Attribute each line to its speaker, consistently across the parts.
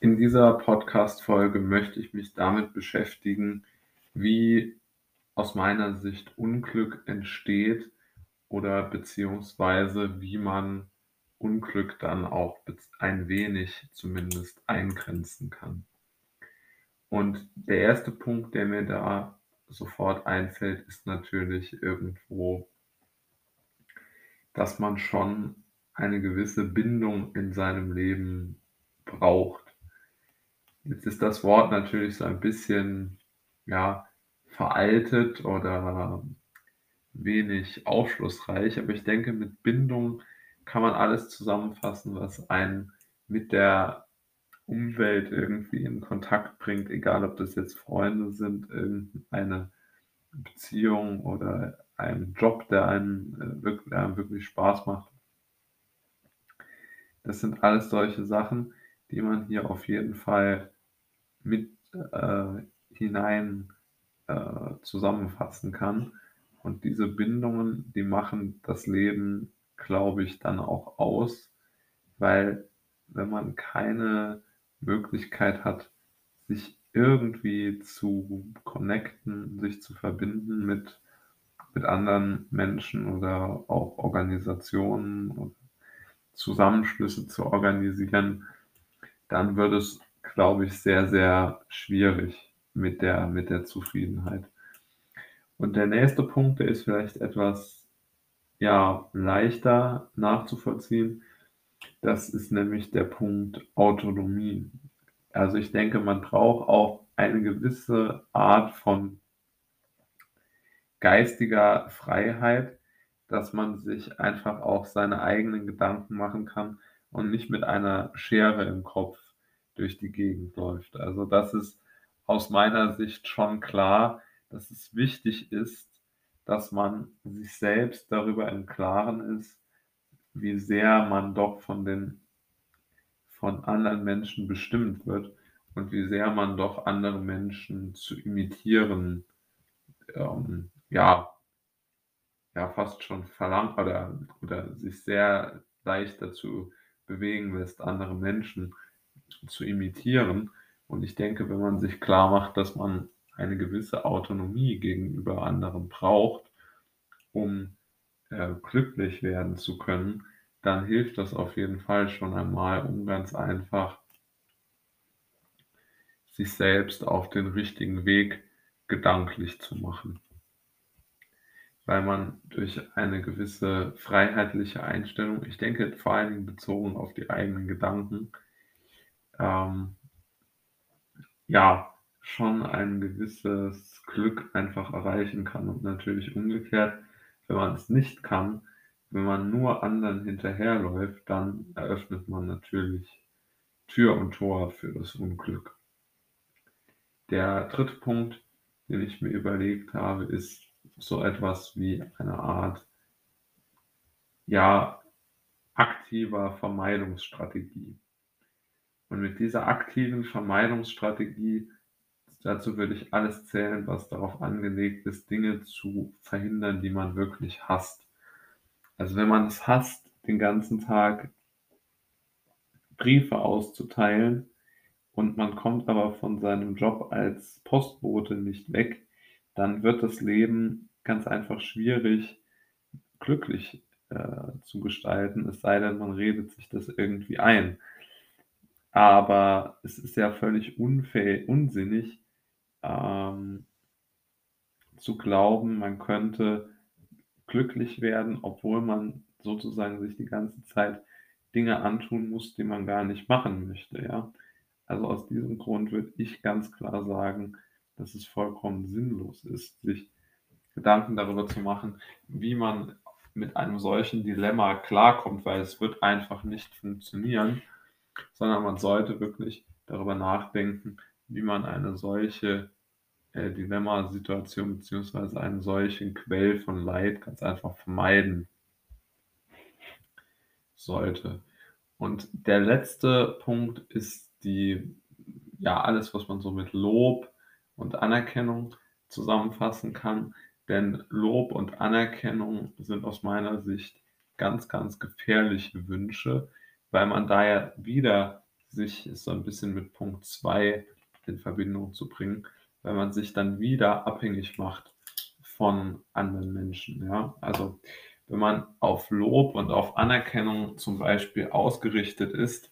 Speaker 1: In dieser Podcast-Folge möchte ich mich damit beschäftigen, wie aus meiner Sicht Unglück entsteht oder beziehungsweise wie man Unglück dann auch ein wenig zumindest eingrenzen kann. Und der erste Punkt, der mir da sofort einfällt, ist natürlich irgendwo, dass man schon eine gewisse Bindung in seinem Leben braucht. Jetzt ist das Wort natürlich so ein bisschen, ja, veraltet oder wenig aufschlussreich, aber ich denke, mit Bindung kann man alles zusammenfassen, was einen mit der Umwelt irgendwie in Kontakt bringt, egal ob das jetzt Freunde sind, irgendeine Beziehung oder ein Job, der einen, äh, wirklich, der einem wirklich Spaß macht. Das sind alles solche Sachen, die man hier auf jeden Fall mit äh, hinein äh, zusammenfassen kann. Und diese Bindungen, die machen das Leben, glaube ich, dann auch aus, weil wenn man keine Möglichkeit hat, sich irgendwie zu connecten, sich zu verbinden mit, mit anderen Menschen oder auch Organisationen Zusammenschlüsse zu organisieren, dann wird es, glaube ich, sehr, sehr schwierig mit der, mit der Zufriedenheit. Und der nächste Punkt, der ist vielleicht etwas ja, leichter nachzuvollziehen. Das ist nämlich der Punkt Autonomie. Also ich denke, man braucht auch eine gewisse Art von geistiger Freiheit, dass man sich einfach auch seine eigenen Gedanken machen kann und nicht mit einer Schere im Kopf durch die Gegend läuft. Also das ist aus meiner Sicht schon klar, dass es wichtig ist, dass man sich selbst darüber im Klaren ist, wie sehr man doch von den von anderen Menschen bestimmt wird und wie sehr man doch andere Menschen zu imitieren, ähm, ja, ja, fast schon verlangt oder, oder sich sehr leicht dazu bewegen lässt, andere Menschen zu imitieren. Und ich denke, wenn man sich klar macht, dass man eine gewisse Autonomie gegenüber anderen braucht, um äh, glücklich werden zu können, dann hilft das auf jeden Fall schon einmal, um ganz einfach sich selbst auf den richtigen Weg gedanklich zu machen. Weil man durch eine gewisse freiheitliche Einstellung, ich denke vor allen Dingen bezogen auf die eigenen Gedanken, ähm, ja, schon ein gewisses Glück einfach erreichen kann. Und natürlich umgekehrt, wenn man es nicht kann, wenn man nur anderen hinterherläuft, dann eröffnet man natürlich Tür und Tor für das Unglück. Der dritte Punkt, den ich mir überlegt habe, ist so etwas wie eine Art, ja, aktiver Vermeidungsstrategie. Und mit dieser aktiven Vermeidungsstrategie, dazu würde ich alles zählen, was darauf angelegt ist, Dinge zu verhindern, die man wirklich hasst. Also wenn man es hasst, den ganzen Tag Briefe auszuteilen und man kommt aber von seinem Job als Postbote nicht weg, dann wird das Leben ganz einfach schwierig, glücklich äh, zu gestalten, es sei denn, man redet sich das irgendwie ein. Aber es ist ja völlig unfähig, unsinnig ähm, zu glauben, man könnte glücklich werden, obwohl man sozusagen sich die ganze Zeit Dinge antun muss, die man gar nicht machen möchte, ja. Also aus diesem Grund würde ich ganz klar sagen, dass es vollkommen sinnlos ist, sich Gedanken darüber zu machen, wie man mit einem solchen Dilemma klarkommt, weil es wird einfach nicht funktionieren, sondern man sollte wirklich darüber nachdenken, wie man eine solche äh, Dilemmasituation bzw. einen solchen Quell von Leid ganz einfach vermeiden sollte. Und der letzte Punkt ist die, ja, alles, was man so mit Lob und Anerkennung zusammenfassen kann. Denn Lob und Anerkennung sind aus meiner Sicht ganz, ganz gefährliche Wünsche, weil man da ja wieder sich so ein bisschen mit Punkt 2 in Verbindung zu bringen, wenn man sich dann wieder abhängig macht von anderen Menschen, ja? Also, wenn man auf Lob und auf Anerkennung zum Beispiel ausgerichtet ist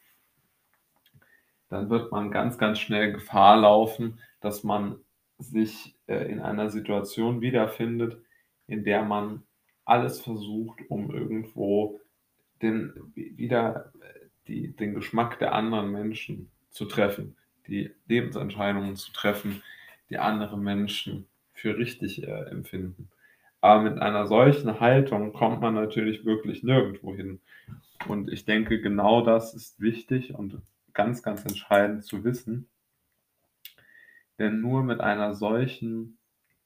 Speaker 1: dann wird man ganz, ganz schnell Gefahr laufen, dass man sich, äh, in einer Situation wiederfindet, in der man alles versucht, um irgendwo den wieder äh, die den Geschmack der anderen Menschen zu treffen, die Lebensentscheidungen zu treffen, die andere Menschen für richtig, äh, empfinden. Aber mit einer solchen Haltung kommt man natürlich wirklich nirgendwo hin. Und ich denke, genau das ist wichtig und ganz, ganz entscheidend zu wissen. Denn nur mit einer solchen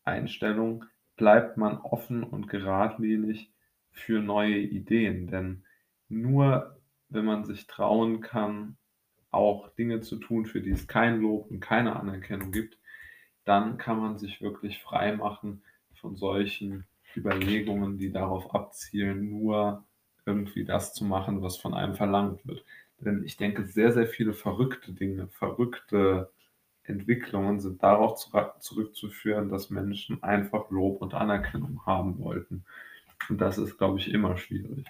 Speaker 1: Einstellung bleibt man offen und geradlinig für neue Ideen. Denn nur wenn man sich trauen kann, auch Dinge zu tun, für die es kein Lob und keine Anerkennung gibt, dann kann man sich wirklich frei machen von solchen Überlegungen, die darauf abzielen, nur irgendwie das zu machen, was von einem verlangt wird. Denn ich denke, sehr, sehr viele verrückte Dinge, verrückte Entwicklungen sind darauf zurückzuführen, dass Menschen einfach Lob und Anerkennung haben wollten. Und das ist, glaube ich, immer schwierig.